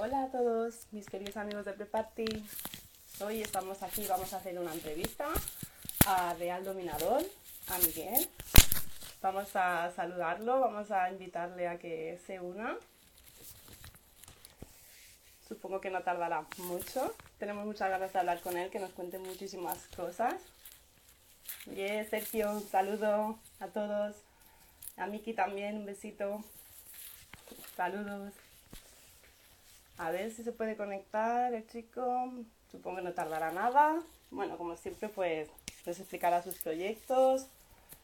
Hola a todos mis queridos amigos de Preparty. Hoy estamos aquí, vamos a hacer una entrevista a Real Dominador, a Miguel. Vamos a saludarlo, vamos a invitarle a que se una. Supongo que no tardará mucho. Tenemos muchas ganas de hablar con él, que nos cuente muchísimas cosas. Bien, Sergio, un saludo a todos. A Miki también, un besito. Saludos. A ver si se puede conectar el chico. Supongo que no tardará nada. Bueno, como siempre, pues les explicará sus proyectos,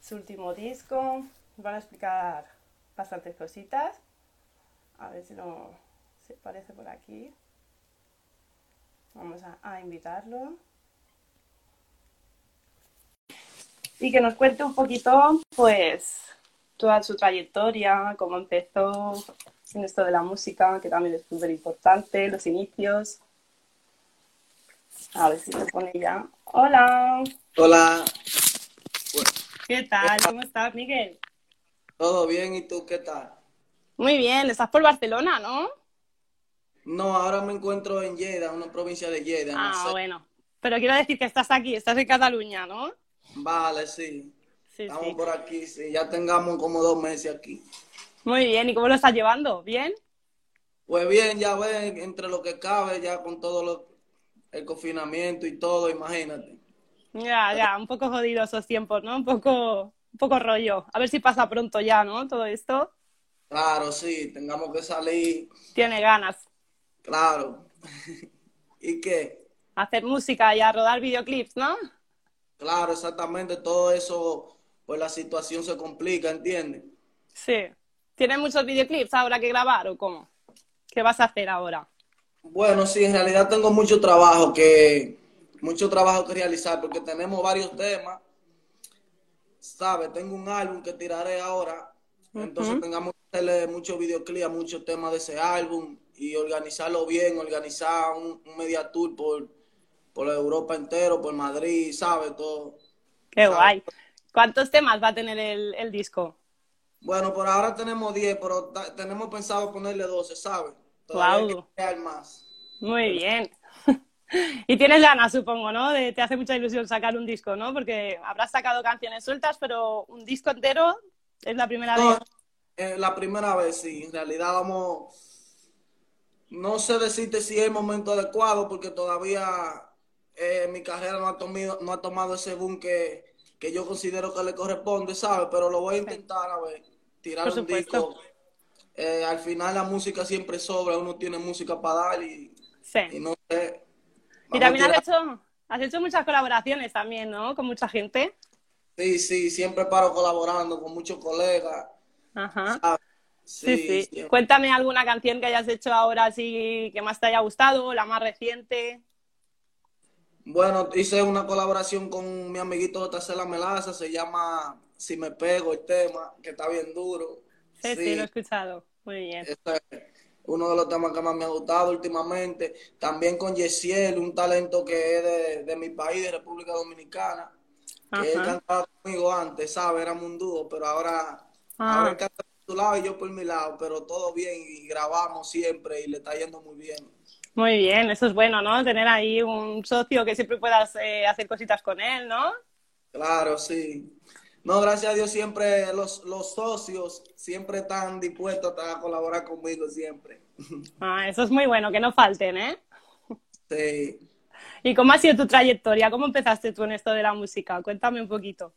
su último disco. Van a explicar bastantes cositas. A ver si no se parece por aquí. Vamos a, a invitarlo. Y que nos cuente un poquito, pues, toda su trayectoria, cómo empezó en esto de la música, que también es súper importante, los inicios. A ver si se pone ya. Hola. Hola. ¿Qué tal? ¿Cómo estás, Miguel? ¿Todo bien? ¿Y tú qué tal? Muy bien. Estás por Barcelona, ¿no? No, ahora me encuentro en Lleida, una provincia de Lleida. Ah, no sé. bueno. Pero quiero decir que estás aquí, estás en Cataluña, ¿no? Vale, sí. Sí, Estamos sí. por aquí, sí. Ya tengamos como dos meses aquí. Muy bien. ¿Y cómo lo estás llevando? ¿Bien? Pues bien, ya ven, entre lo que cabe, ya con todo lo, el confinamiento y todo, imagínate. Ya, ya. Un poco jodidos esos tiempos, ¿no? Un poco, un poco rollo. A ver si pasa pronto ya, ¿no? Todo esto. Claro, sí, tengamos que salir, Tiene ganas. claro. ¿Y qué? Hacer música y a rodar videoclips, ¿no? Claro, exactamente, todo eso, pues la situación se complica, ¿entiendes? Sí. ¿Tienes muchos videoclips ahora que grabar o cómo? ¿Qué vas a hacer ahora? Bueno, sí, en realidad tengo mucho trabajo que, mucho trabajo que realizar porque tenemos varios temas, ¿sabes? Tengo un álbum que tiraré ahora, entonces tengamos que hacerle muchos videoclips, muchos temas de ese álbum y organizarlo bien, organizar un, un media tour por, por Europa entero, por Madrid, ¿sabes? Todo. Qué guay. ¿Cuántos temas va a tener el, el disco? Bueno, por ahora tenemos 10, pero tenemos pensado ponerle 12, ¿sabes? Crear más. Muy bien. Y tienes ganas, supongo, ¿no? De, te hace mucha ilusión sacar un disco, ¿no? Porque habrás sacado canciones sueltas, pero un disco entero es la primera No, vez. eh, la primera vez sí, en realidad vamos, no sé decirte si es el momento adecuado porque todavía eh, mi carrera no ha tomado, no ha tomado ese boom que, que yo considero que le corresponde, ¿sabes? Pero lo voy a intentar a ver, tirar Por un supuesto. disco. Eh, al final la música siempre sobra, uno tiene música para dar y, no sé. Y también has hecho, has hecho muchas colaboraciones también, ¿no? Con mucha gente. Sí, sí, siempre paro colaborando con muchos colegas. Ajá. ¿sabes? Sí, sí. siempre. Cuéntame alguna canción que hayas hecho ahora así que más te haya gustado, la más reciente. Bueno, hice una colaboración con mi amiguito JC La Melaza, se llama Si me pego el tema, que está bien duro. Sí, sí, lo he escuchado. Muy bien. ese es uno de los temas que más me ha gustado últimamente. También con Yesiel, un talento que es de, de mi país, de República Dominicana, que él cantaba conmigo antes, ¿sabes? Éramos un dúo, pero ahora, Ah. ahora él canta por su lado y yo por mi lado, pero todo bien y grabamos siempre y le está yendo muy bien. Muy bien, eso es bueno, ¿no? Tener ahí un socio que siempre puedas eh, hacer cositas con él, ¿no? Claro, sí. No, gracias a Dios siempre los, los socios siempre están dispuestos a colaborar conmigo siempre. Ah, eso es muy bueno, que no falten, ¿eh? Sí. ¿Y cómo ha sido tu trayectoria? ¿Cómo empezaste tú en esto de la música? Cuéntame un poquito.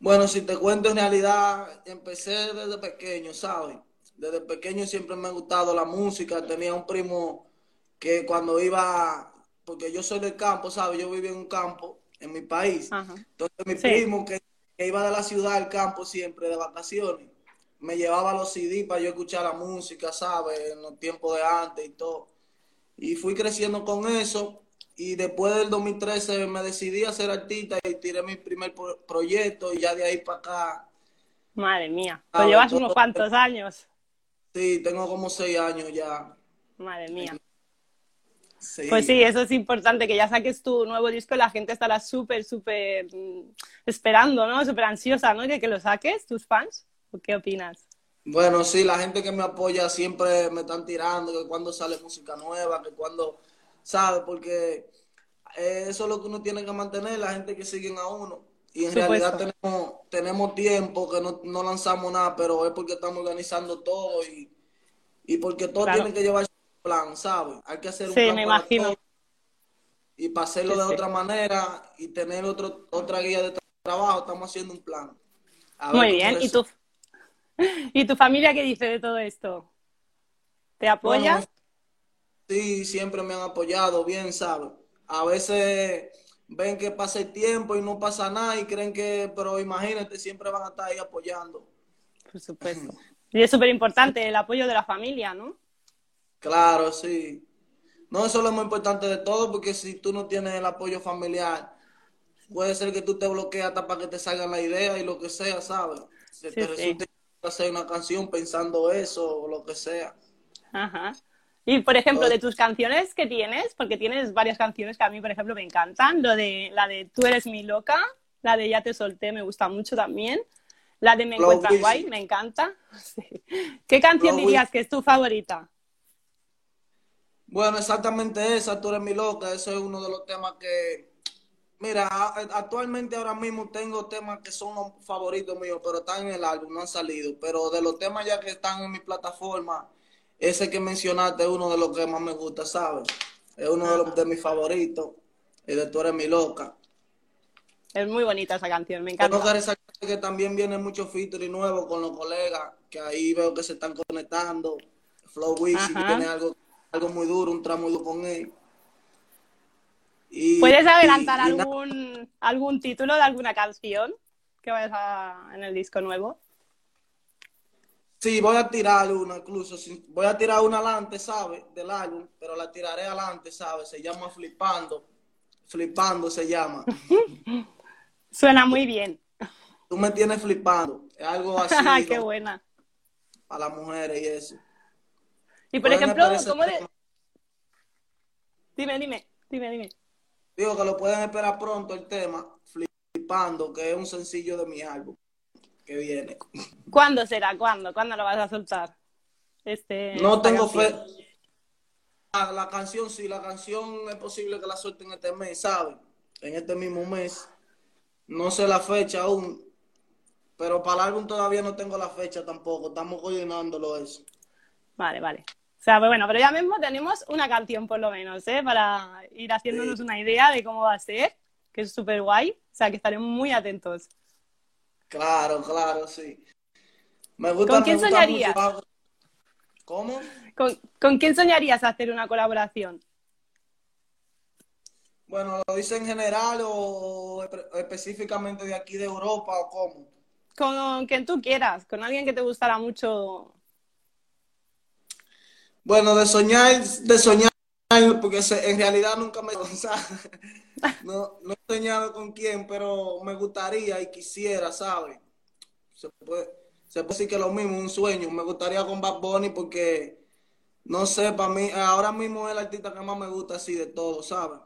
Bueno, si te cuento en realidad, empecé desde pequeño, ¿sabes? Desde pequeño siempre me ha gustado la música. Tenía un primo que cuando iba, porque yo soy del campo, ¿sabes? Yo vivía en un campo en mi país. Ajá. Entonces mi Sí. primo que, que iba de la ciudad al campo siempre de vacaciones, me llevaba los CD para yo escuchar la música, ¿sabes? En los tiempos de antes y todo. Y fui creciendo con eso y después del 2013 me decidí a ser artista y tiré mi primer pro- proyecto y ya de ahí para acá, Madre mía, Ah, pues llevas todo- unos cuantos años. sí, tengo como seis años ya. Madre mía. Sí. Pues sí, eso es importante, que ya saques tu nuevo disco y la gente estará súper, súper mm, esperando, ¿no? Súper ansiosa, ¿no? De que lo saques, tus fans. ¿O qué opinas? Bueno, sí, la gente que me apoya siempre me están tirando, que cuando sale música nueva, que cuando, ¿sabe? Porque eso es lo que uno tiene que mantener, la gente que siguen a uno. Y en realidad tenemos, tenemos tiempo que no, no, lanzamos nada, pero es porque estamos organizando todo y, y porque todo tiene que llevar plan, ¿sabes? Hay que hacer un plan me imagino. y para hacerlo de otra manera y tener otro, otra guía de trabajo, estamos haciendo un plan. Muy bien, ¿y tú? ¿Y tu familia qué dice de todo esto? ¿Te apoya? sí, siempre me han apoyado, bien, ¿sabes? A veces ven que pasa el tiempo y no pasa nada y creen que, pero imagínate, siempre van a estar ahí apoyando. Por supuesto. Y es súper importante el apoyo de la familia, ¿no? Claro, sí. No, eso es lo más importante de todo, porque si tú no tienes el apoyo familiar, puede ser que tú te bloquees hasta para que te salga la idea y lo que sea, ¿sabes? Se te resulte hacer una canción pensando eso o lo que sea. Ajá. Y, por ejemplo, de tus canciones que tienes, porque tienes varias canciones que a mí, por ejemplo, me encantan. Lo de, la de Tú eres mi loca, la de Ya te solté me gusta mucho también. La de Me encuentras guay, me encanta. ¿Qué canción dirías que es tu favorita? Bueno, exactamente esa, Tú eres mi loca. Ese es uno de los temas que Mira, actualmente ahora mismo tengo temas que son los favoritos míos, pero están en el álbum, no han salido. Pero de los temas ya que están en mi plataforma, ese que mencionaste es uno de los que más me gusta, ¿sabes? Es uno de, los, de mis favoritos. Y de Tú eres mi loca. Es muy bonita esa canción, me encanta. Que que también viene mucho featuring nuevo con los colegas, que ahí veo que se están conectando. Flow Wixi, tiene algo, algo muy duro, un tramo duro con él. ¿Puedes adelantar algún, algún título de alguna canción que vayas a, en el disco nuevo? Sí, voy a tirar una, incluso. Voy a tirar una adelante, ¿sabes? Del álbum, pero la tiraré adelante, ¿sabes? Se llama Flipando. Flipando se llama. Suena muy bien. Tú me tienes flipando. Es algo así. Qué buena. A las mujeres y eso. Y por ejemplo, ¿cómo de... Dime, dime, dime, dime. Digo que lo pueden esperar pronto el tema, Flipando, que es un sencillo de mi álbum que viene. ¿Cuándo será? ¿Cuándo? ¿Cuándo lo vas a soltar? Este, no tengo fe. Ah, la canción, sí, la canción es posible que la suelten este mes, ¿sabes? En este mismo mes. No sé la fecha aún, pero para el álbum todavía no tengo la fecha tampoco. Estamos coordinándolo eso. Vale, vale sea, pues bueno, pero ya mismo tenemos una canción por lo menos, ¿eh? Para ir haciéndonos una idea de cómo va a ser, que es súper guay. O sea, que estaremos muy atentos. Claro, claro, sí. Me gusta, ¿Con quién soñarías? ¿Cómo? ¿Con, quién soñarías hacer una colaboración? Bueno, ¿lo dice en general o específicamente de aquí de Europa o cómo? Con quien tú quieras, con alguien que te gustara mucho bueno, de soñar, de soñar, porque en realidad nunca me... no, no he soñado con quién, pero me gustaría y quisiera, ¿sabes? Se puede, se puede decir que lo mismo, un sueño. Me gustaría con Bad Bunny porque, no sé, para mí, ahora mismo es el artista que más me gusta así de todo, ¿sabes?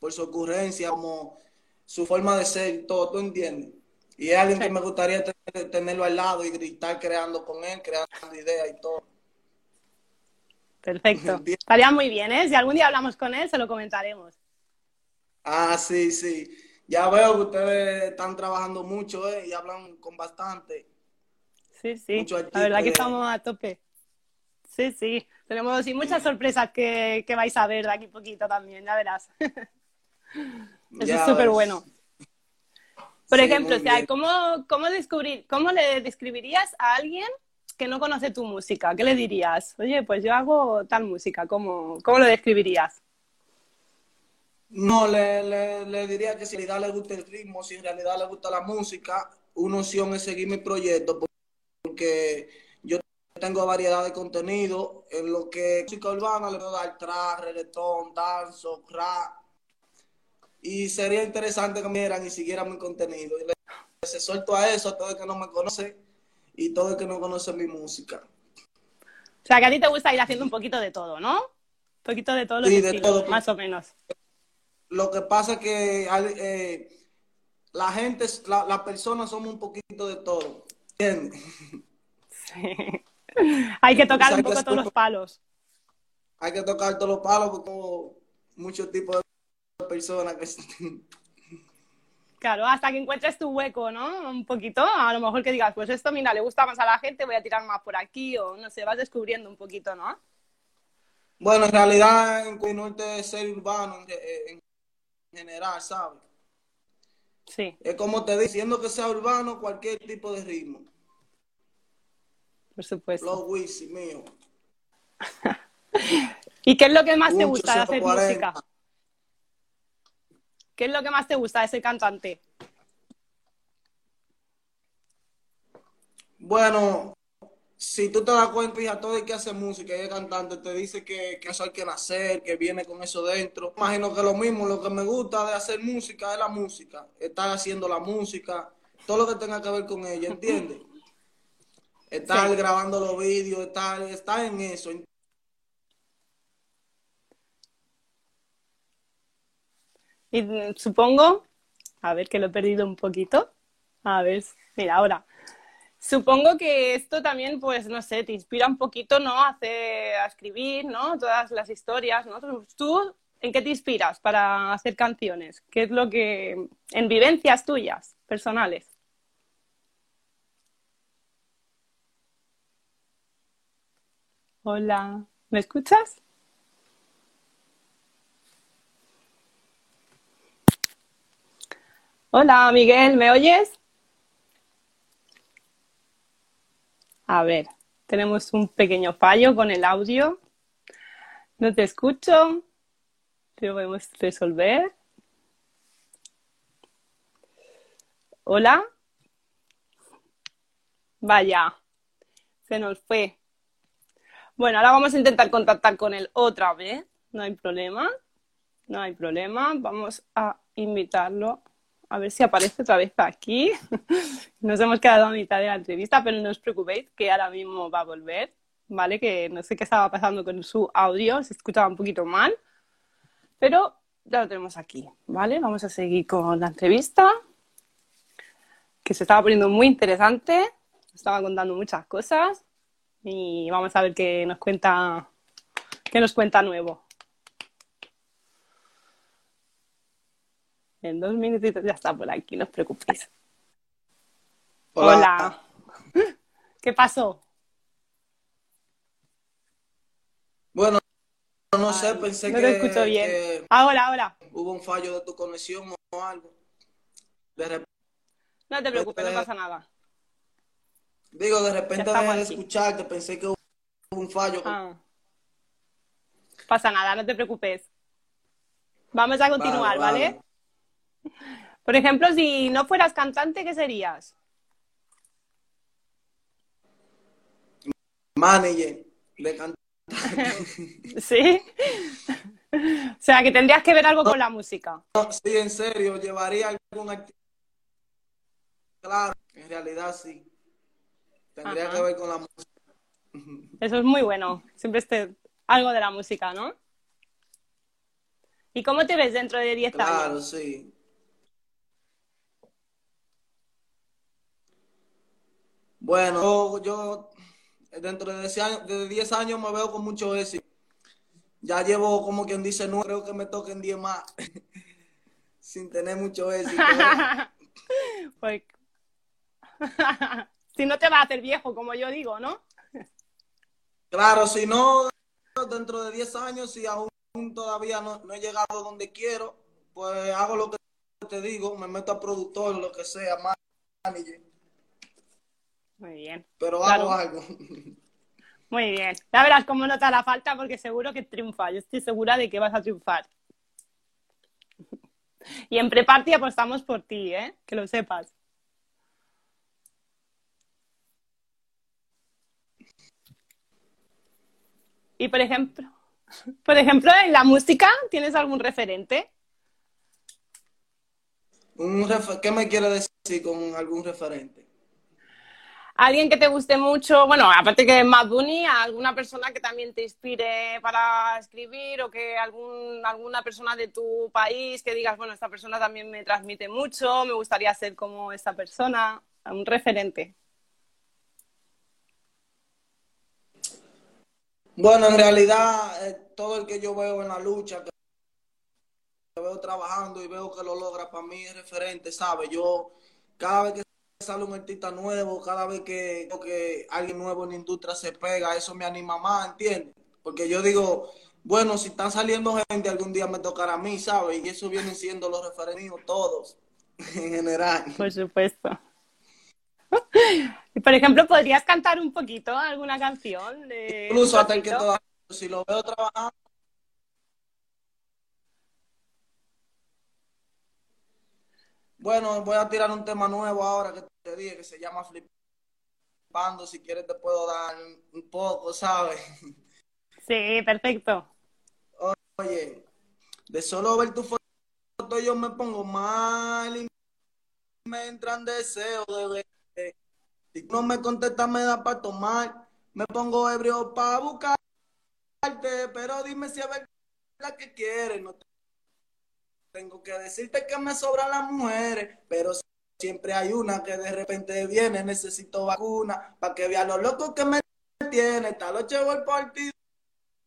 Por su ocurrencia, como su forma de ser, todo, ¿tú entiendes? Y es alguien que me gustaría tenerlo al lado y estar creando con él, creando ideas y todo. Perfecto. Estaría muy bien, ¿eh? Si algún día hablamos con él, se lo comentaremos. Ah, sí, sí. Ya veo que ustedes están trabajando mucho, ¿eh? Y hablan con bastante. Sí, sí. La verdad que estamos a tope. Sí, sí. Tenemos muchas sorpresas que, vais a ver de aquí poquito también, ya verás. Eso es súper bueno. Por ejemplo, o sea, ¿cómo, cómo, descubrir, ¿cómo le describirías a alguien que no conoce tu música, ¿qué le dirías? Oye, pues yo hago tal música, ¿cómo, cómo lo describirías? No, le, le, diría que si en realidad le gusta el ritmo, si en realidad le gusta la música, una opción es seguir mi proyecto, porque yo tengo variedad de contenido, en lo que música urbana le puedo dar trap, reggaetón, danzo, rap, y sería interesante que me dieran y siguieran mi contenido. Y les suelto a eso, a todo el que no me conoce, y todo el que no conoce mi música. O sea, que a ti te gusta ir haciendo un poquito de todo, ¿no? Un poquito de todo lo sí, de todo. más o menos. Lo que pasa es que eh, la gente, las la personas somos un poquito de todo, ¿entiendes? hay que tocar un poco todos los palos. Hay que tocar todos los palos porque muchos tipos de personas que... Claro, hasta que encuentres tu hueco, ¿no? Un poquito, a lo mejor que digas, pues esto, mira, le gusta más a la gente, voy a tirar más por aquí, o no sé, vas descubriendo un poquito, ¿no? Bueno, en realidad, en norte de ser urbano en, general, ¿sabes? Sí. Es como te diciendo que sea urbano, cualquier tipo de ritmo. Por supuesto. Los Wisi, mío. ¿Y qué es lo que más te gusta de hacer música? ¿Qué es lo que más te gusta de ese cantante? Bueno, si tú te das cuenta, hija, todo el que hace música y es cantante te dice que, que, eso hay que nacer, que viene con eso dentro. Imagino que lo mismo, lo que me gusta de hacer música es la música, estar haciendo la música, todo lo que tenga que ver con ella, ¿entiendes? Estar grabando los vídeos, estar, estar en eso. Supongo, a ver que lo he perdido un poquito. A ver, mira, ahora. Supongo que esto también, pues, no sé, te inspira un poquito, ¿no? A, a escribir, ¿no? Todas las historias, ¿no? ¿Tú en qué te inspiras para hacer canciones? ¿Qué es lo que... en vivencias tuyas, personales? Hola, ¿me escuchas? Hola, Miguel, ¿me oyes? A ver, tenemos un pequeño fallo con el audio. No te escucho. Lo podemos resolver. Hola. Vaya, se nos fue. Bueno, ahora vamos a intentar contactar con él otra vez. No hay problema. No hay problema. Vamos a invitarlo a ver si aparece otra vez aquí. Nos hemos quedado a mitad de la entrevista, pero no os preocupéis que ahora mismo va a volver, ¿vale? Que no sé qué estaba pasando con su audio, se escuchaba un poquito mal, pero ya lo tenemos aquí, ¿vale? Vamos a seguir con la entrevista, que se estaba poniendo muy interesante, estaba contando muchas cosas y vamos a ver qué nos cuenta, qué nos cuenta nuevo. En dos minutitos ya está por aquí, no os preocupéis. Hola. ¿Qué pasó? Bueno, no sé, pensé no que. No te escucho bien. ahora, ahora. Hubo un fallo de tu conexión o algo. no te preocupes, no pasa nada. Digo, de repente dejé de escucharte, pensé que hubo un fallo. Ah. Pasa nada, no te preocupes. Vamos a continuar, ¿vale? Por ejemplo, si no fueras cantante, ¿qué serías? Manager de cantante. ¿Sí? o sea, que tendrías que ver algo con la música. sí, en serio, llevaría algún Claro, en realidad sí. Tendría que ver con la música. Eso es muy bueno. Siempre esté algo de la música, ¿no? ¿Y cómo te ves dentro de 10 años? Claro, sí. Bueno, yo, dentro de 10 años, de 10 años me veo con mucho éxito. Ya llevo, como quien dice, no creo que me toquen 10 más, sin tener mucho éxito. pues, si no te vas a hacer viejo, como yo digo, ¿no? claro, si no, dentro de 10 años, si aún todavía no, no he llegado donde quiero, pues hago lo que te digo, me meto a productor, lo que sea, manager muy bien. Pero hago algo. Muy bien. Ya verás cómo no te hará falta porque seguro que triunfa. Yo estoy segura de que vas a triunfar. Y en Preparty apostamos por ti, ¿eh? Que lo sepas. Y por ejemplo, por ejemplo, en la música, ¿tienes algún referente? Un ¿Qué me quiere decir con algún referente? Alguien que te guste mucho, bueno, aparte que Mad Bunny, alguna persona que también te inspire para escribir o que algún, alguna persona de tu país que digas, bueno, esta persona también me transmite mucho, me gustaría ser como esta persona, un referente. Bueno, en realidad, eh, todo el que yo veo en la lucha, que veo trabajando y veo que lo logra, para mí es referente, ¿sabes? Yo, cada vez que sale un artista nuevo, cada vez que, que alguien nuevo en la industria se pega, eso me anima más, ¿entiendes? Porque yo digo, bueno, si están saliendo gente, algún día me tocará a mí, ¿sabes? Y eso vienen siendo los referentes todos, en general. Por supuesto. Y por ejemplo, ¿podrías cantar un poquito alguna canción? De Incluso hasta el que todavía, si lo veo trabajando. Bueno, voy a tirar un tema nuevo ahora que te dije que se llama Flipando. Si quieres, te puedo dar un poco, ¿sabes? Sí, perfecto. Oye, de solo ver tu foto yo me pongo mal y me entran deseos de ver. Si no me contestas me da para tomar. Me pongo ebrio para buscarte, pero dime si es verdad que quieres. No tengo que decirte que me sobran las mujeres, pero siempre hay una que de repente viene, necesito vacuna, para que vea lo loco que me tiene. Esta noche voy el partido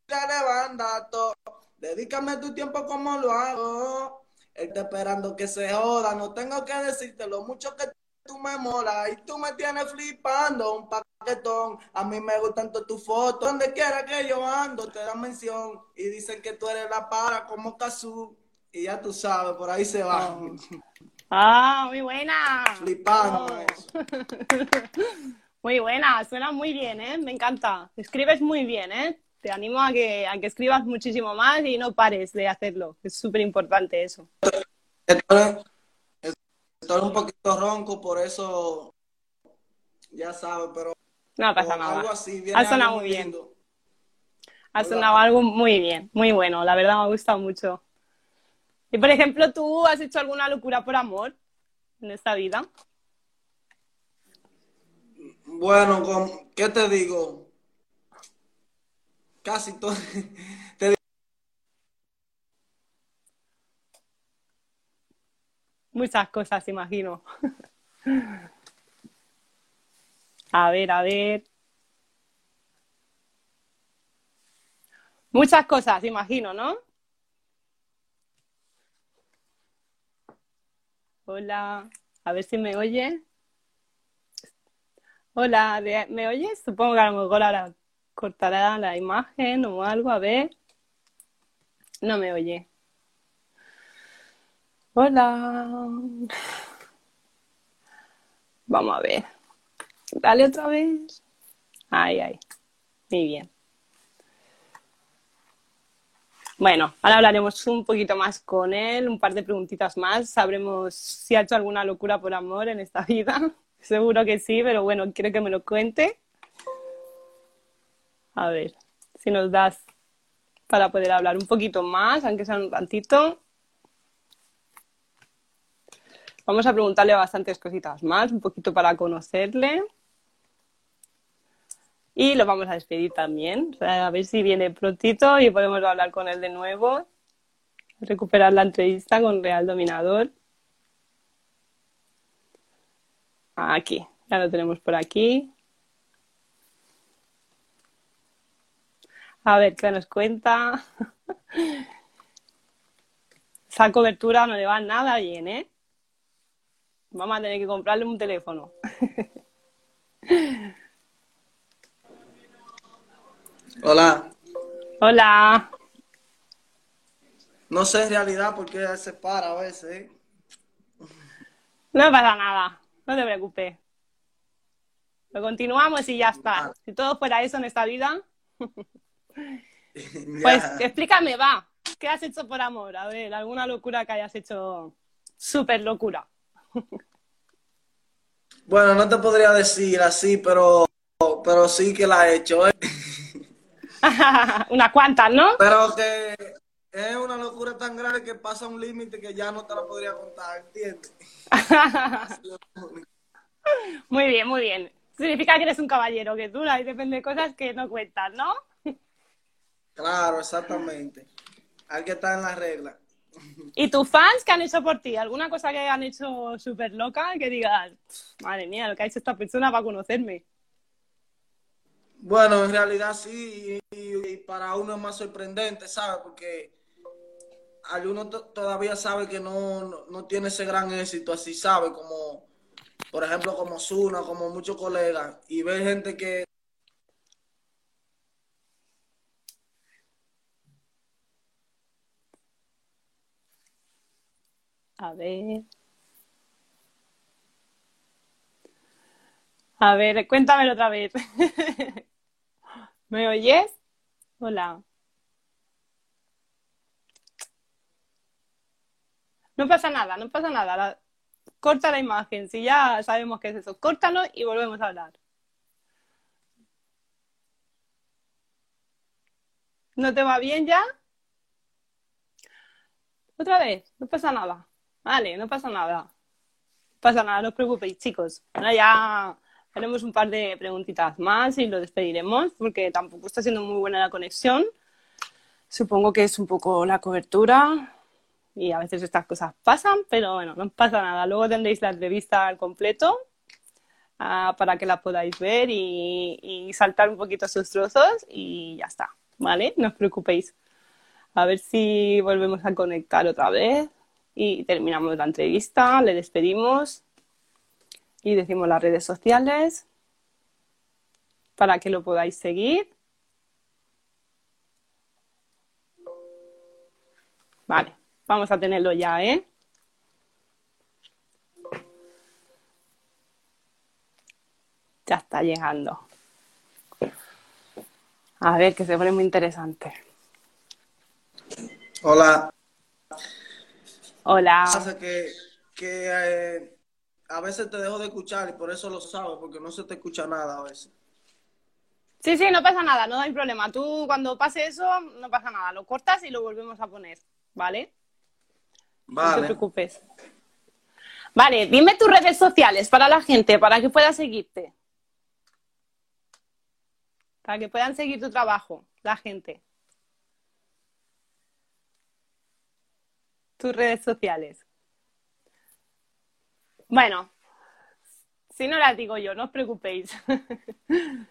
de banda, todo. Dedícame tu tiempo como lo hago. Está esperando que se joda. No tengo que decirte lo mucho que tú me molas y tú me tienes flipando. Un paquetón. A mí me gustan todas tus fotos. Donde quiera que yo ando, te dan mención. Y dicen que tú eres la para como Kazoo. Y ya tú sabes, por ahí se va. Ah, muy buena. Flipando. Oh. muy buena, suena muy bien, ¿eh? Me encanta. Escribes muy bien, ¿eh? te animo a que, a que escribas muchísimo más y no pares de hacerlo. Es súper importante eso. Estoy, un poquito ronco, por eso ya sabes, pero no pasa nada. Algo así, ha sonado muy bien. Ha sonado algo muy bien, muy bueno. La verdad me ha gustado mucho. Y por ejemplo, ¿tú has hecho alguna locura por amor en esta vida? Bueno, ¿qué te digo? casi todo. Muchas cosas, imagino. a ver, a ver. Muchas cosas, imagino, ¿no? Hola, a ver si me oye. Hola, ¿me oyes? Supongo que a lo mejor ahora cortará la imagen o algo, a ver. No me oye. Hola. Vamos a ver. Dale otra vez. Ay, ay. Muy bien. Bueno, ahora hablaremos un poquito más con él, un par de preguntitas más. Sabremos si ha hecho alguna locura por amor en esta vida. Seguro que sí, pero bueno, quiero que me lo cuente. A ver, si nos das para poder hablar un poquito más, aunque sea un tantito. Vamos a preguntarle bastantes cositas más, un poquito para conocerle. Y lo vamos a despedir también, a ver si viene prontito y podemos hablar con él de nuevo, recuperar la entrevista con Real Dominador. Aquí, ya lo tenemos por aquí. A ver, ¿qué nos cuenta? Esa cobertura no le va nada bien, ¿eh? Vamos a tener que comprarle un teléfono. Hola. Hola. No sé en realidad por qué se para a veces. ¿eh? No pasa nada, no te preocupes. Lo continuamos y ya está. Ah. Si todo fuera eso en esta vida. Pues explícame, va. ¿Qué has hecho por amor? A ver, alguna locura que hayas hecho súper locura. Bueno, no te podría decir así, pero, pero sí que la he hecho. ¿eh? Unas cuantas, ¿no? Pero que es una locura tan grande que pasa un límite que ya no te la podría contar, ¿entiendes? muy bien, muy bien. Significa que eres un caballero, que tú ahí depende de cosas que no cuentas, ¿no? Claro, exactamente. Hay que estar en la regla. ¿Y tus fans qué han hecho por ti? ¿Alguna cosa que hayan hecho súper loca que digas, madre mía, lo que ha hecho esta persona para conocerme? Bueno, en realidad sí, y, para uno es más sorprendente, ¿sabes? Porque alguno todavía sabe que no, no, tiene ese gran éxito, así sabe, como por ejemplo como Zuna, como muchos colegas, y ve gente que... A ver. A ver, cuéntamelo otra vez. ¿Me oyes? Hola. No pasa nada, no pasa nada. Corta la imagen, si ya sabemos qué es eso. Córtalo y volvemos a hablar. ¿No te va bien ya? Otra vez, no pasa nada. Vale, no pasa nada. No pasa nada, no os preocupéis, chicos. Ahora ya haremos un par de preguntitas más y lo despediremos porque tampoco está siendo muy buena la conexión. Supongo que es un poco la cobertura y a veces estas cosas pasan, pero bueno, no pasa nada. Luego tendréis la entrevista al completo uh, para que la podáis ver y, y, saltar un poquito sus trozos y ya está, ¿vale? No os preocupéis. A ver si volvemos a conectar otra vez y terminamos la entrevista, le despedimos y decimos las redes sociales para que lo podáis seguir. Vale, vamos a tenerlo ya, ¿eh? Ya está llegando. A ver, que se pone muy interesante. Hola. Hola. Hace que, que eh, a veces te dejo de escuchar y por eso lo sabes, porque no se te escucha nada a veces. Sí, sí, no pasa nada, no hay problema. Tú cuando pase eso, no pasa nada. Lo cortas y lo volvemos a poner, ¿vale? Vale. No te preocupes. Vale, dime tus redes sociales para la gente, para que pueda seguirte. Para que puedan seguir tu trabajo, la gente. Tus redes sociales. Bueno, si no las digo yo, no os preocupéis.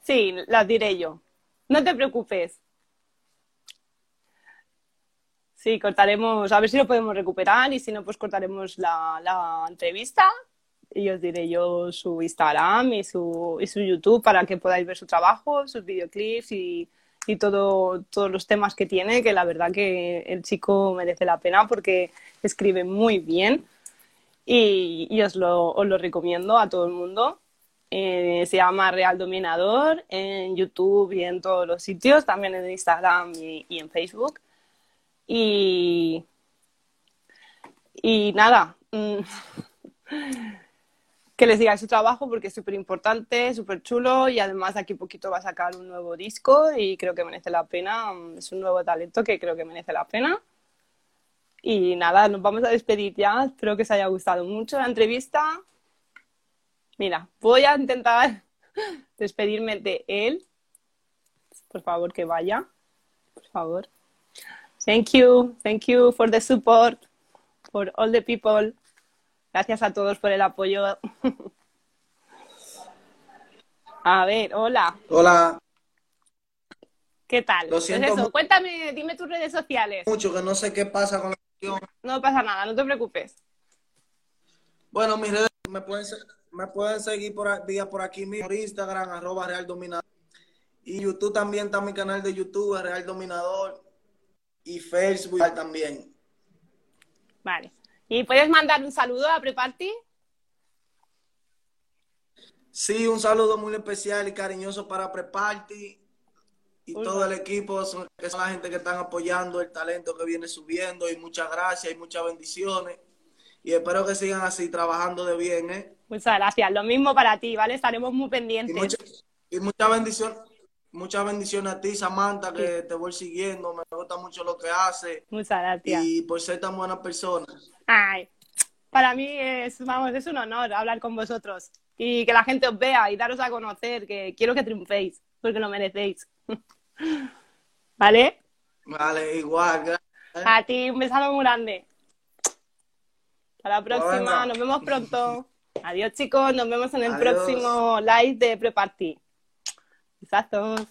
sí, las diré yo. No te preocupes. Sí, cortaremos, a ver si lo podemos recuperar y si no, pues cortaremos la, la entrevista y os diré yo su Instagram y su, y su YouTube para que podáis ver su trabajo, sus videoclips y, y todo, todos los temas que tiene, que la verdad que el chico merece la pena porque escribe muy bien y, os, lo, os, lo, recomiendo a todo el mundo. Eh, se llama Real Dominador en YouTube y en todos los sitios, también en Instagram y, y en Facebook. Y, y nada, mm, que les diga su trabajo porque es súper importante, súper chulo y además aquí poquito va a sacar un nuevo disco y creo que merece la pena, mm, es un nuevo talento que creo que merece la pena. Y nada, nos vamos a despedir ya, espero que os haya gustado mucho la entrevista. Mira, voy a intentar despedirme de él. Por favor, que vaya. Por favor. Thank you, thank you for the support, for all the people. Gracias a todos por el apoyo. a ver, hola. Hola. ¿Qué tal? Lo siento eso, cuéntame, dime tus redes sociales. Mucho que no sé qué pasa con la No pasa nada, no te preocupes. Bueno, mis redes me pueden, me pueden seguir por, vía por aquí mismo, por Instagram, arroba Real Dominador. Y YouTube también está mi canal de YouTube, Real Dominador. Y Facebook también. Vale. ¿Y puedes mandar un saludo a Preparty? Sí, un saludo muy especial y cariñoso para Preparty y todo el equipo, que son la gente que están apoyando el talento que viene subiendo y muchas gracias y muchas bendiciones. Y espero que sigan así trabajando de bien, ¿eh? Muchas gracias. Lo mismo para ti, ¿vale? Estaremos muy pendientes. Y, mucha, y mucha bendición, muchas bendiciones a ti, Samantha, que te voy siguiendo. Me gusta mucho lo que hace. Muchas gracias. Y por ser tan buena persona. Ay, para mí es, vamos, es un honor hablar con vosotros y que la gente os vea y daros a conocer, que quiero que triunféis, porque lo merecéis. ¿Vale? Vale, igual. A ti, un besazo muy grande. Hasta la próxima, nos vemos pronto. Adiós, chicos. Nos vemos en el Adiós. próximo live de Preparty. Besazos.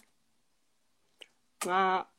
Mua.